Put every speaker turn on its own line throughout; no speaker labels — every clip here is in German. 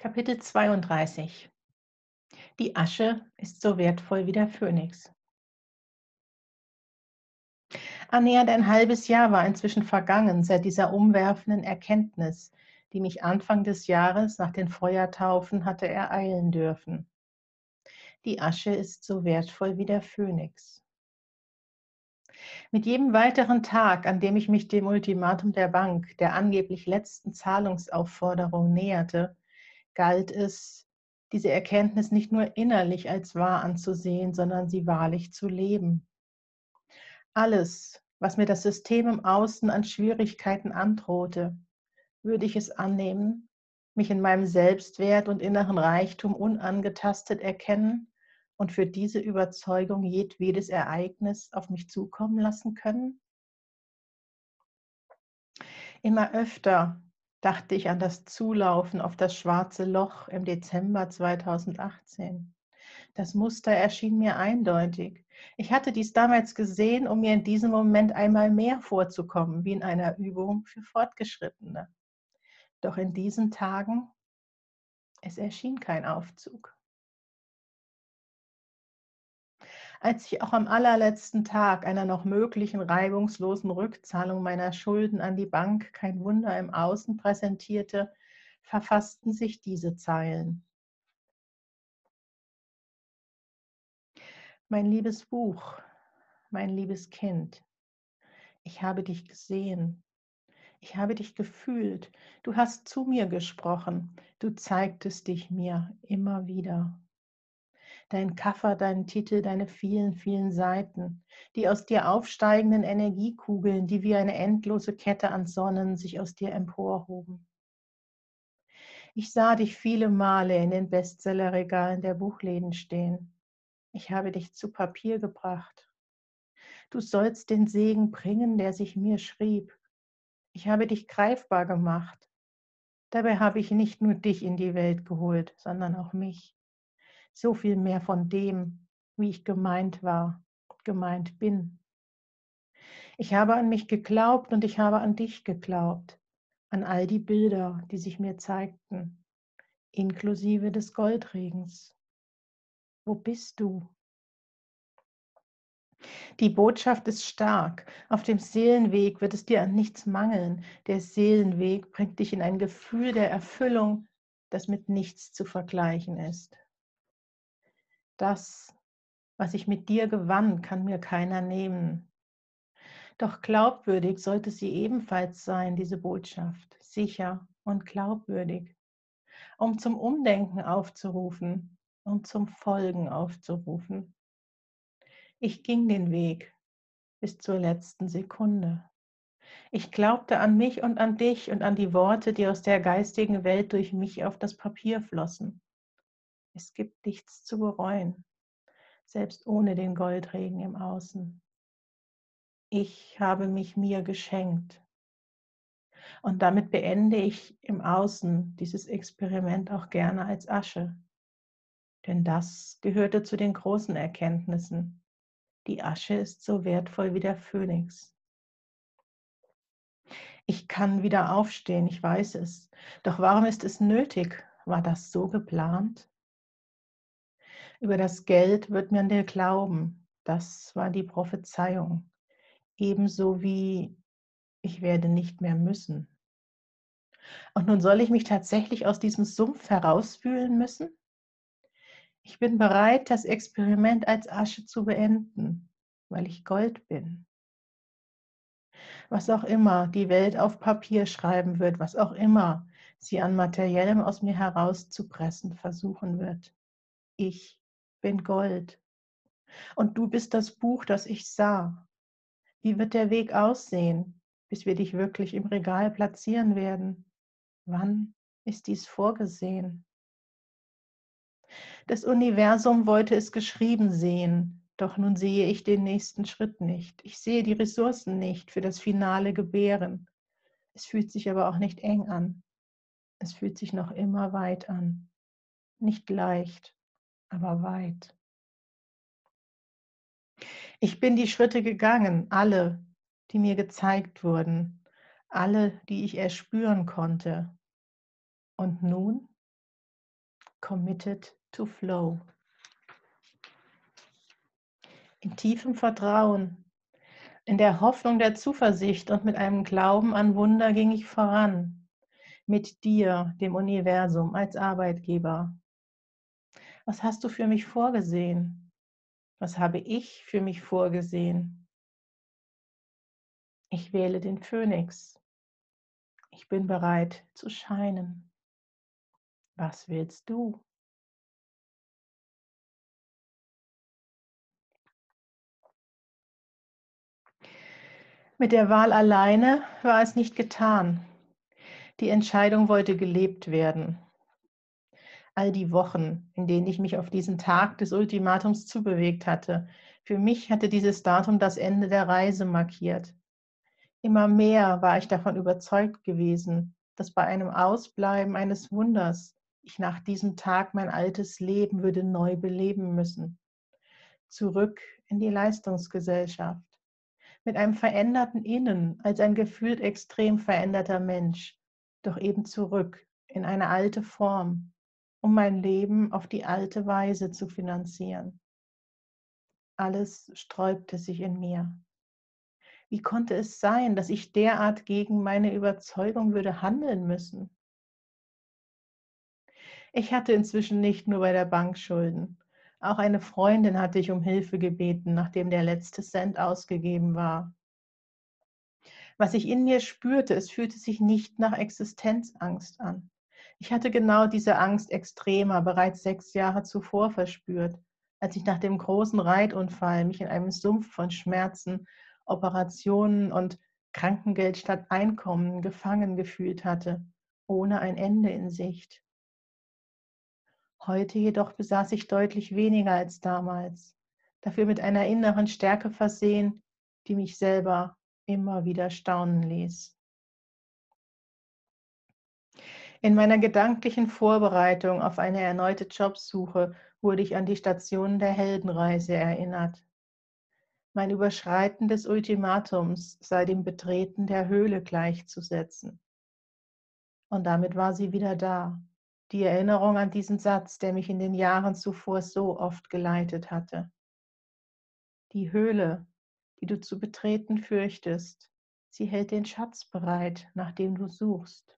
Kapitel 32 Die Asche ist so wertvoll wie der Phönix. Annähernd ein halbes Jahr war inzwischen vergangen seit dieser umwerfenden Erkenntnis, die mich Anfang des Jahres nach den Feuertaufen hatte ereilen dürfen. Die Asche ist so wertvoll wie der Phönix. Mit jedem weiteren Tag, an dem ich mich dem Ultimatum der Bank, der angeblich letzten Zahlungsaufforderung näherte, galt es, diese Erkenntnis nicht nur innerlich als wahr anzusehen, sondern sie wahrlich zu leben. Alles, was mir das System im Außen an Schwierigkeiten androhte, würde ich es annehmen, mich in meinem Selbstwert und inneren Reichtum unangetastet erkennen und für diese Überzeugung jedwedes Ereignis auf mich zukommen lassen können? Immer öfter dachte ich an das Zulaufen auf das schwarze Loch im Dezember 2018. Das Muster erschien mir eindeutig. Ich hatte dies damals gesehen, um mir in diesem Moment einmal mehr vorzukommen, wie in einer Übung für Fortgeschrittene. Doch in diesen Tagen, es erschien kein Aufzug. Als ich auch am allerletzten Tag einer noch möglichen reibungslosen Rückzahlung meiner Schulden an die Bank kein Wunder im Außen präsentierte, verfassten sich diese Zeilen. Mein liebes Buch, mein liebes Kind, ich habe dich gesehen, ich habe dich gefühlt, du hast zu mir gesprochen, du zeigtest dich mir immer wieder dein Kaffer, deinen Titel, deine vielen, vielen Seiten, die aus dir aufsteigenden Energiekugeln, die wie eine endlose Kette an Sonnen sich aus dir emporhoben. Ich sah dich viele Male in den Bestsellerregalen der Buchläden stehen. Ich habe dich zu Papier gebracht. Du sollst den Segen bringen, der sich mir schrieb. Ich habe dich greifbar gemacht. Dabei habe ich nicht nur dich in die Welt geholt, sondern auch mich so viel mehr von dem, wie ich gemeint war, gemeint bin. Ich habe an mich geglaubt und ich habe an dich geglaubt, an all die Bilder, die sich mir zeigten, inklusive des Goldregens. Wo bist du? Die Botschaft ist stark. Auf dem Seelenweg wird es dir an nichts mangeln. Der Seelenweg bringt dich in ein Gefühl der Erfüllung, das mit nichts zu vergleichen ist. Das, was ich mit dir gewann, kann mir keiner nehmen. Doch glaubwürdig sollte sie ebenfalls sein, diese Botschaft, sicher und glaubwürdig, um zum Umdenken aufzurufen und zum Folgen aufzurufen. Ich ging den Weg bis zur letzten Sekunde. Ich glaubte an mich und an dich und an die Worte, die aus der geistigen Welt durch mich auf das Papier flossen. Es gibt nichts zu bereuen, selbst ohne den Goldregen im Außen. Ich habe mich mir geschenkt. Und damit beende ich im Außen dieses Experiment auch gerne als Asche. Denn das gehörte zu den großen Erkenntnissen. Die Asche ist so wertvoll wie der Phönix. Ich kann wieder aufstehen, ich weiß es. Doch warum ist es nötig? War das so geplant? Über das Geld wird man dir glauben. Das war die Prophezeiung. Ebenso wie ich werde nicht mehr müssen. Und nun soll ich mich tatsächlich aus diesem Sumpf herausfühlen müssen? Ich bin bereit, das Experiment als Asche zu beenden, weil ich Gold bin. Was auch immer die Welt auf Papier schreiben wird, was auch immer sie an Materiellem aus mir herauszupressen versuchen wird. Ich bin Gold. Und du bist das Buch, das ich sah. Wie wird der Weg aussehen, bis wir dich wirklich im Regal platzieren werden? Wann ist dies vorgesehen? Das Universum wollte es geschrieben sehen, doch nun sehe ich den nächsten Schritt nicht. Ich sehe die Ressourcen nicht für das finale Gebären. Es fühlt sich aber auch nicht eng an. Es fühlt sich noch immer weit an. Nicht leicht, aber weit. Ich bin die Schritte gegangen, alle, die mir gezeigt wurden, alle, die ich erspüren konnte. Und nun? committed to flow. In tiefem Vertrauen, in der Hoffnung der Zuversicht und mit einem Glauben an Wunder ging ich voran, mit dir, dem Universum, als Arbeitgeber. Was hast du für mich vorgesehen? Was habe ich für mich vorgesehen? Ich wähle den Phönix. Ich bin bereit zu scheinen. Was willst du? Mit der Wahl alleine war es nicht getan. Die Entscheidung wollte gelebt werden. All die Wochen, in denen ich mich auf diesen Tag des Ultimatums zubewegt hatte, für mich hatte dieses Datum das Ende der Reise markiert. Immer mehr war ich davon überzeugt gewesen, dass bei einem Ausbleiben eines Wunders ich nach diesem Tag mein altes Leben würde neu beleben müssen. Zurück in die Leistungsgesellschaft. Mit einem veränderten Innen als ein gefühlt extrem veränderter Mensch, doch eben zurück in eine alte Form, um mein Leben auf die alte Weise zu finanzieren. Alles sträubte sich in mir. Wie konnte es sein, dass ich derart gegen meine Überzeugung würde handeln müssen? Ich hatte inzwischen nicht nur bei der Bank Schulden. Auch eine Freundin hatte ich um Hilfe gebeten, nachdem der letzte Cent ausgegeben war. Was ich in mir spürte, es fühlte sich nicht nach Existenzangst an. Ich hatte genau diese Angst extremer bereits sechs Jahre zuvor verspürt, als ich nach dem großen Reitunfall mich in einem Sumpf von Schmerzen, Operationen und Krankengeld statt Einkommen gefangen gefühlt hatte, ohne ein Ende in Sicht. Heute jedoch besaß ich deutlich weniger als damals, dafür mit einer inneren Stärke versehen, die mich selber immer wieder staunen ließ. In meiner gedanklichen Vorbereitung auf eine erneute Jobsuche wurde ich an die Station der Heldenreise erinnert. Mein Überschreiten des Ultimatums sei dem Betreten der Höhle gleichzusetzen. Und damit war sie wieder da, die Erinnerung an diesen Satz, der mich in den Jahren zuvor so oft geleitet hatte. Die Höhle, die du zu betreten fürchtest, sie hält den Schatz bereit, nach dem du suchst.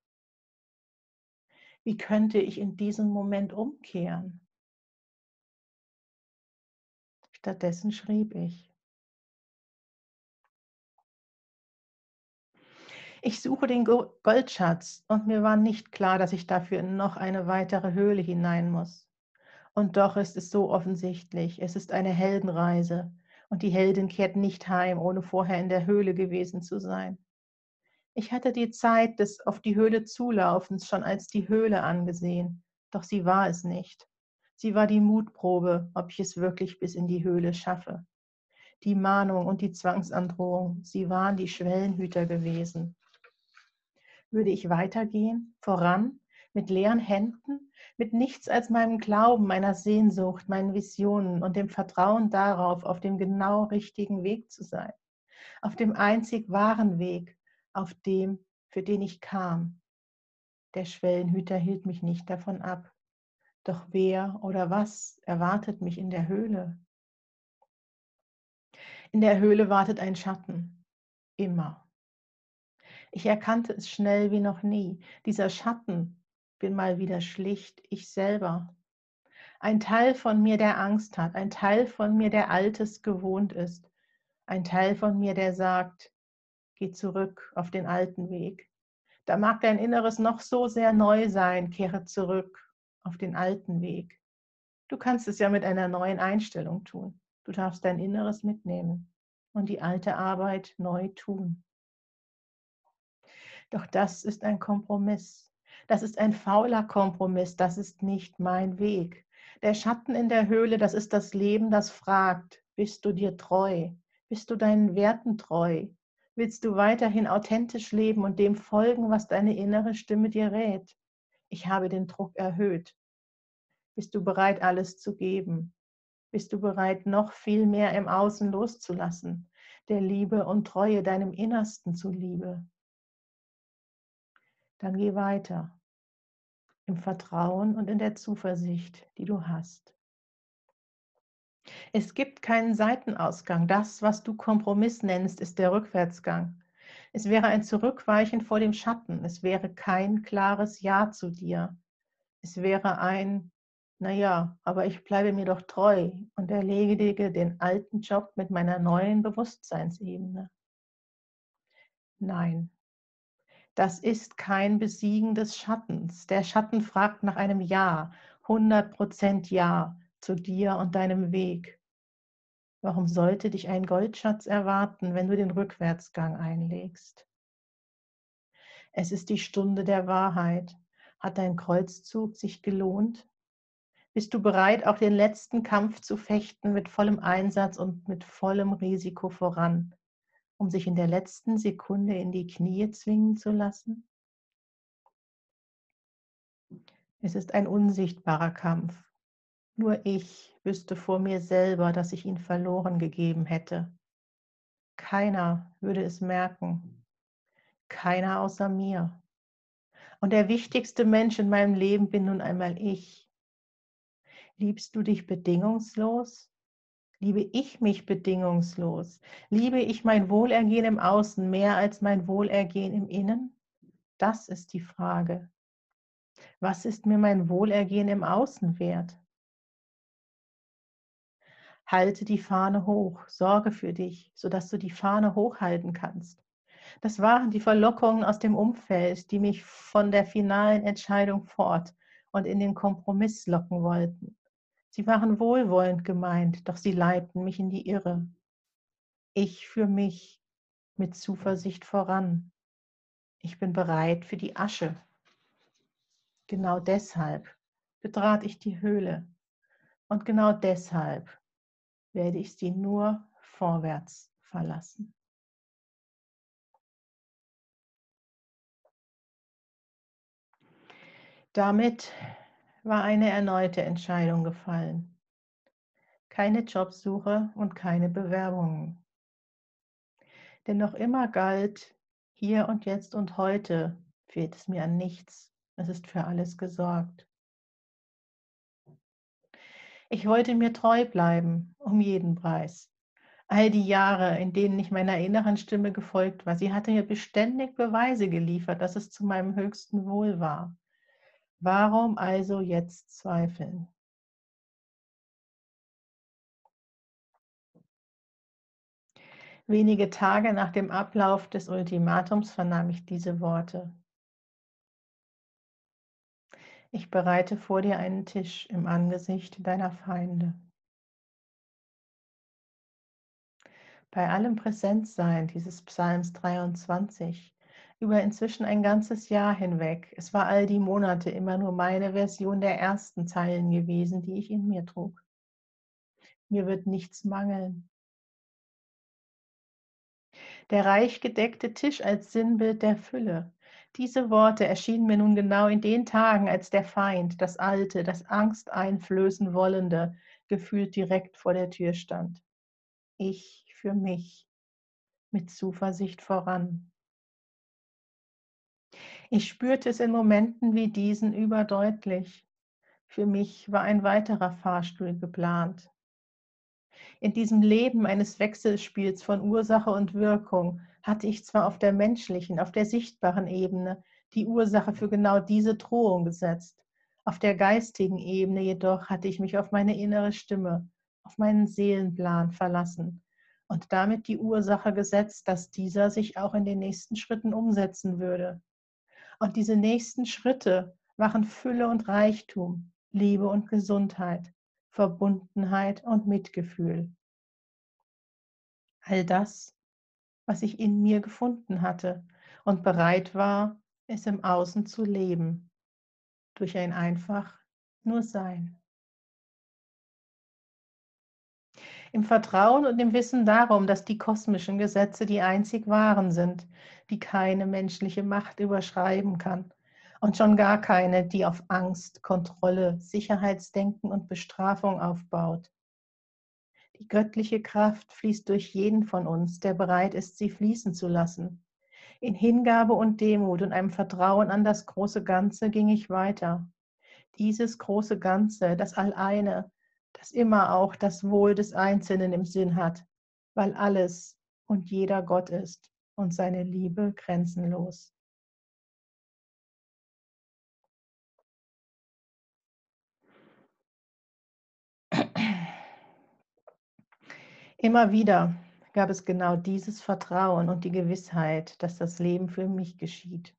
Wie könnte ich in diesem Moment umkehren? Stattdessen schrieb ich, Ich suche den Goldschatz und mir war nicht klar, dass ich dafür in noch eine weitere Höhle hinein muss. Und doch ist es so offensichtlich, es ist eine Heldenreise und die Heldin kehrt nicht heim, ohne vorher in der Höhle gewesen zu sein. Ich hatte die Zeit des auf die Höhle zulaufens schon als die Höhle angesehen, doch sie war es nicht. Sie war die Mutprobe, ob ich es wirklich bis in die Höhle schaffe. Die Mahnung und die Zwangsandrohung, sie waren die Schwellenhüter gewesen würde ich weitergehen, voran, mit leeren Händen, mit nichts als meinem Glauben, meiner Sehnsucht, meinen Visionen und dem Vertrauen darauf, auf dem genau richtigen Weg zu sein, auf dem einzig wahren Weg, auf dem, für den ich kam. Der Schwellenhüter hielt mich nicht davon ab. Doch wer oder was erwartet mich in der Höhle? In der Höhle wartet ein Schatten, immer. Ich erkannte es schnell wie noch nie. Dieser Schatten bin mal wieder schlicht ich selber. Ein Teil von mir, der Angst hat, ein Teil von mir, der Altes gewohnt ist, ein Teil von mir, der sagt, geh zurück auf den alten Weg. Da mag dein Inneres noch so sehr neu sein, kehre zurück auf den alten Weg. Du kannst es ja mit einer neuen Einstellung tun. Du darfst dein Inneres mitnehmen und die alte Arbeit neu tun. Doch das ist ein Kompromiss. Das ist ein fauler Kompromiss. Das ist nicht mein Weg. Der Schatten in der Höhle, das ist das Leben, das fragt, bist du dir treu? Bist du deinen Werten treu? Willst du weiterhin authentisch leben und dem folgen, was deine innere Stimme dir rät? Ich habe den Druck erhöht. Bist du bereit, alles zu geben? Bist du bereit, noch viel mehr im Außen loszulassen, der Liebe und Treue deinem Innersten zuliebe? dann geh weiter im Vertrauen und in der Zuversicht, die du hast. Es gibt keinen Seitenausgang. Das, was du Kompromiss nennst, ist der Rückwärtsgang. Es wäre ein Zurückweichen vor dem Schatten. Es wäre kein klares Ja zu dir. Es wäre ein, naja, aber ich bleibe mir doch treu und erledige den alten Job mit meiner neuen Bewusstseinsebene. Nein, das ist kein Besiegen des Schattens. Der Schatten fragt nach einem Ja, 100% Ja zu dir und deinem Weg. Warum sollte dich ein Goldschatz erwarten, wenn du den Rückwärtsgang einlegst? Es ist die Stunde der Wahrheit. Hat dein Kreuzzug sich gelohnt? Bist du bereit, auch den letzten Kampf zu fechten mit vollem Einsatz und mit vollem Risiko voran, um sich in der letzten Sekunde in die Knie zwingen zu lassen? Es ist ein unsichtbarer Kampf. Nur ich wüsste vor mir selber, dass ich ihn verloren gegeben hätte. Keiner würde es merken. Keiner außer mir. Und der wichtigste Mensch in meinem Leben bin nun einmal ich. Liebst du dich bedingungslos? Liebe ich mich bedingungslos? Liebe ich mein Wohlergehen im Außen mehr als mein Wohlergehen im Innen? Das ist die Frage. Was ist mir mein Wohlergehen im Außen wert? Halte die Fahne hoch, sorge für dich, sodass du die Fahne hochhalten kannst. Das waren die Verlockungen aus dem Umfeld, die mich von der finalen Entscheidung fort und in den Kompromiss locken wollten. Sie waren wohlwollend gemeint, doch sie leiten mich in die Irre. Ich für mich mit Zuversicht voran. Ich bin bereit für die Asche. Genau deshalb betrat ich die Höhle. Und genau deshalb werde ich sie nur vorwärts verlassen. Damit war eine erneute Entscheidung gefallen. Keine Jobsuche und keine Bewerbungen. Denn noch immer galt, hier und jetzt und heute fehlt es mir an nichts. Es ist für alles gesorgt. Ich wollte mir treu bleiben, um jeden Preis. All die Jahre, in denen ich meiner inneren Stimme gefolgt war, sie hatte mir beständig Beweise geliefert, dass es zu meinem höchsten Wohl war. Warum also jetzt zweifeln? Wenige Tage nach dem Ablauf des Ultimatums vernahm ich diese Worte. Ich bereite vor dir einen Tisch im Angesicht deiner Feinde. Bei allem Präsentsein dieses Psalms 23 über inzwischen ein ganzes Jahr hinweg, es war all die Monate immer nur meine Version der ersten Zeilen gewesen, die ich in mir trug. Mir wird nichts mangeln. Der reich gedeckte Tisch als Sinnbild der Fülle, diese Worte erschienen mir nun genau in den Tagen, als der Feind, das alte, das Angst einflößen wollende, gefühlt direkt vor der Tür stand. Ich für mich, mit Zuversicht voran. Ich spürte es in Momenten wie diesen überdeutlich. Für mich war ein weiterer Fahrstuhl geplant. In diesem Leben eines Wechselspiels von Ursache und Wirkung hatte ich zwar auf der menschlichen, auf der sichtbaren Ebene die Ursache für genau diese Drohung gesetzt, auf der geistigen Ebene jedoch hatte ich mich auf meine innere Stimme, auf meinen Seelenplan verlassen und damit die Ursache gesetzt, dass dieser sich auch in den nächsten Schritten umsetzen würde. Und diese nächsten Schritte waren Fülle und Reichtum, Liebe und Gesundheit, Verbundenheit und Mitgefühl. All das, was ich in mir gefunden hatte und bereit war, es im Außen zu leben, durch ein einfach nur Sein. Im Vertrauen und im Wissen darum, dass die kosmischen Gesetze die einzig wahren sind, die keine menschliche Macht überschreiben kann und schon gar keine, die auf Angst, Kontrolle, Sicherheitsdenken und Bestrafung aufbaut. Die göttliche Kraft fließt durch jeden von uns, der bereit ist, sie fließen zu lassen. In Hingabe und Demut und einem Vertrauen an das große Ganze ging ich weiter, Dieses große Ganze, das Alleine, das immer auch das Wohl des Einzelnen im Sinn hat, weil alles und jeder Gott ist und seine Liebe grenzenlos. Immer wieder gab es genau dieses Vertrauen und die Gewissheit, dass das Leben für mich geschieht.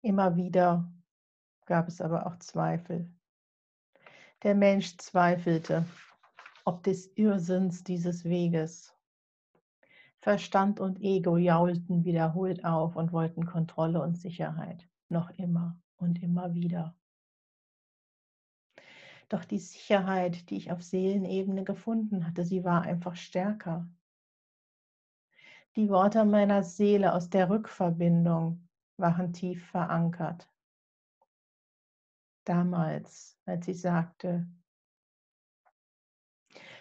Immer wieder gab es aber auch Zweifel. Der Mensch zweifelte, ob des Irrsinns dieses Weges. Verstand und Ego jaulten wiederholt auf und wollten Kontrolle und Sicherheit, noch immer und immer wieder. Doch die Sicherheit, die ich auf Seelenebene gefunden hatte, sie war einfach stärker. Die Worte meiner Seele aus der Rückverbindung waren tief verankert. Damals, als sie sagte,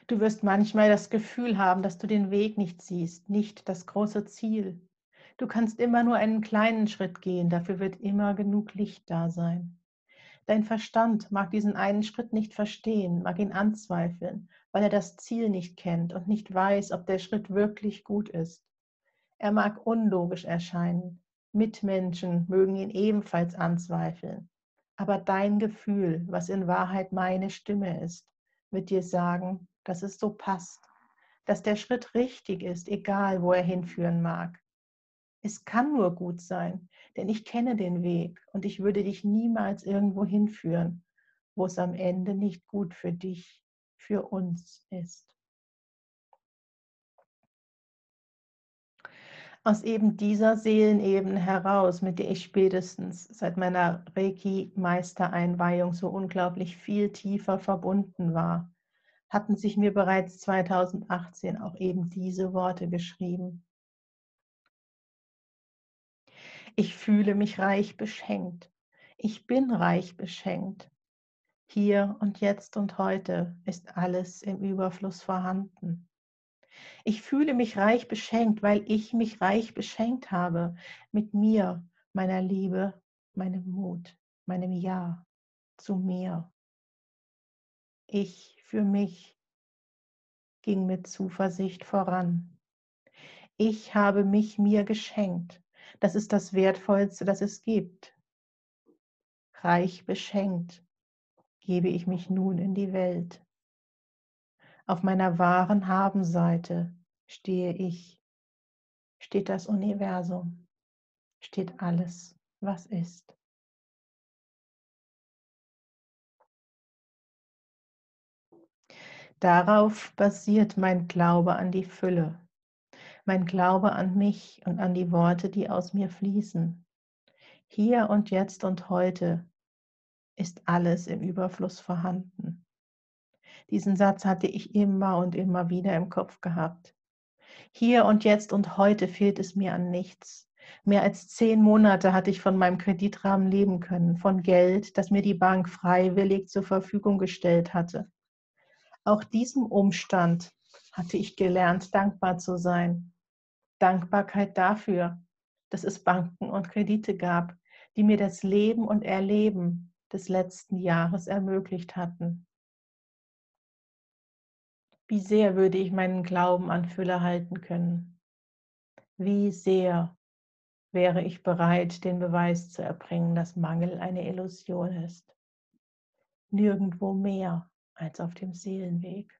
du wirst manchmal das Gefühl haben, dass du den Weg nicht siehst, nicht das große Ziel. Du kannst immer nur einen kleinen Schritt gehen, dafür wird immer genug Licht da sein. Dein Verstand mag diesen einen Schritt nicht verstehen, mag ihn anzweifeln, weil er das Ziel nicht kennt und nicht weiß, ob der Schritt wirklich gut ist. Er mag unlogisch erscheinen. Mitmenschen mögen ihn ebenfalls anzweifeln. Aber dein Gefühl, was in Wahrheit meine Stimme ist, wird dir sagen, dass es so passt, dass der Schritt richtig ist, egal wo er hinführen mag. Es kann nur gut sein, denn ich kenne den Weg und ich würde dich niemals irgendwo hinführen, wo es am Ende nicht gut für dich, für uns ist. Aus eben dieser Seelenebene heraus, mit der ich spätestens seit meiner Reiki-Meistereinweihung so unglaublich viel tiefer verbunden war, hatten sich mir bereits 2018 auch eben diese Worte geschrieben. Ich fühle mich reich beschenkt. Ich bin reich beschenkt. Hier und jetzt und heute ist alles im Überfluss vorhanden. Ich fühle mich reich beschenkt, weil ich mich reich beschenkt habe mit mir, meiner Liebe, meinem Mut, meinem Ja zu mir. Ich für mich ging mit Zuversicht voran. Ich habe mich mir geschenkt das ist das Wertvollste, das es gibt. Reich beschenkt gebe ich mich nun in die Welt. Auf meiner wahren Habenseite stehe ich, steht das Universum, steht alles, was ist. Darauf basiert mein Glaube an die Fülle, mein Glaube an mich und an die Worte, die aus mir fließen. Hier und jetzt und heute ist alles im Überfluss vorhanden. Diesen Satz hatte ich immer und immer wieder im Kopf gehabt. Hier und jetzt und heute fehlt es mir an nichts. Mehr als zehn Monate hatte ich von meinem Kreditrahmen leben können, von Geld, das mir die Bank freiwillig zur Verfügung gestellt hatte. Auch diesem Umstand hatte ich gelernt, dankbar zu sein. Dankbarkeit dafür, dass es Banken und Kredite gab, die mir das Leben und Erleben des letzten Jahres ermöglicht hatten. Wie sehr würde ich meinen Glauben an Fülle halten können? Wie sehr wäre ich bereit, den Beweis zu erbringen, dass Mangel eine Illusion ist? Nirgendwo mehr als auf dem Seelenweg.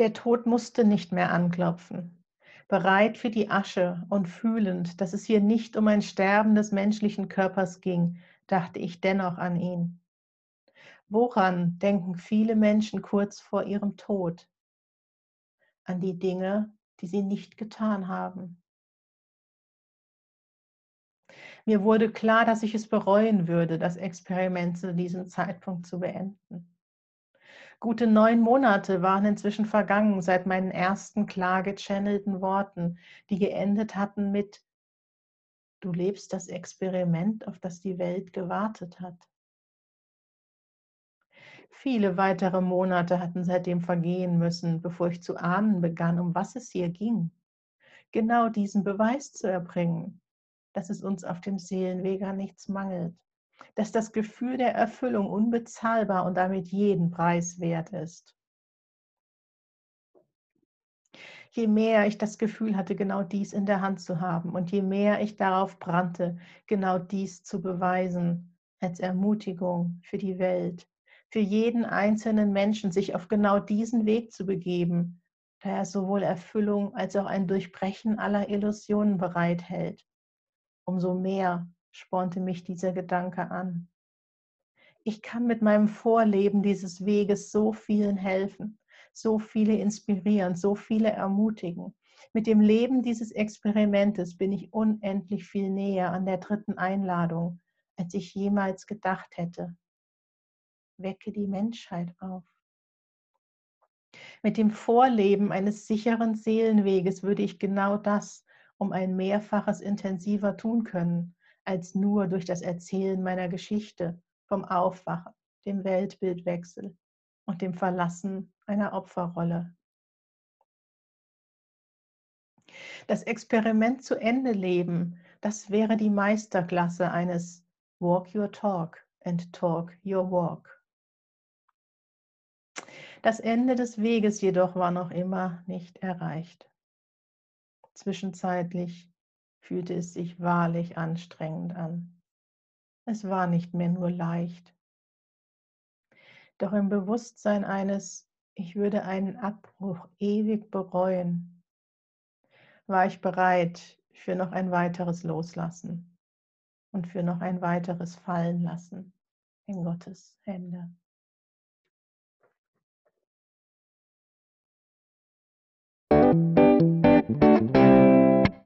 Der Tod musste nicht mehr anklopfen. Bereit für die Asche und fühlend, dass es hier nicht um ein Sterben des menschlichen Körpers ging, dachte ich dennoch an ihn. Woran denken viele Menschen kurz vor ihrem Tod? An die Dinge, die sie nicht getan haben. Mir wurde klar, dass ich es bereuen würde, das Experiment zu diesem Zeitpunkt zu beenden. Gute neun Monate waren inzwischen vergangen seit meinen ersten klar gechannelten Worten, die geendet hatten mit Du lebst das Experiment, auf das die Welt gewartet hat. Viele weitere Monate hatten seitdem vergehen müssen, bevor ich zu ahnen begann, um was es hier ging. Genau diesen Beweis zu erbringen. dass es uns auf dem Seelenweg an nichts mangelt, dass das Gefühl der Erfüllung unbezahlbar und damit jeden Preis wert ist. Je mehr ich das Gefühl hatte, genau dies in der Hand zu haben und je mehr ich darauf brannte, genau dies zu beweisen, als Ermutigung für die Welt, für jeden einzelnen Menschen, sich auf genau diesen Weg zu begeben, da er sowohl Erfüllung als auch ein Durchbrechen aller Illusionen bereithält. Umso mehr spornte mich dieser Gedanke an. Ich kann mit meinem Vorleben dieses Weges so vielen helfen, so viele inspirieren, so viele ermutigen. Mit dem Leben dieses Experimentes bin ich unendlich viel näher an der dritten Einladung, als ich jemals gedacht hätte. Wecke die Menschheit auf. Mit dem Vorleben eines sicheren Seelenweges würde ich genau das um ein Mehrfaches intensiver tun können, als nur durch das Erzählen meiner Geschichte vom Aufwachen, dem Weltbildwechsel und dem Verlassen einer Opferrolle. Das Experiment zu Ende leben, das wäre die Meisterklasse eines Walk Your Talk and Talk Your Walk. Das Ende des Weges jedoch war noch immer nicht erreicht. Zwischenzeitlich fühlte es sich wahrlich anstrengend an. Es war nicht mehr nur leicht. Doch im Bewusstsein eines, ich würde einen Abbruch ewig bereuen, war ich bereit für noch ein weiteres Loslassen und für noch ein weiteres Fallen lassen in Gottes Hände.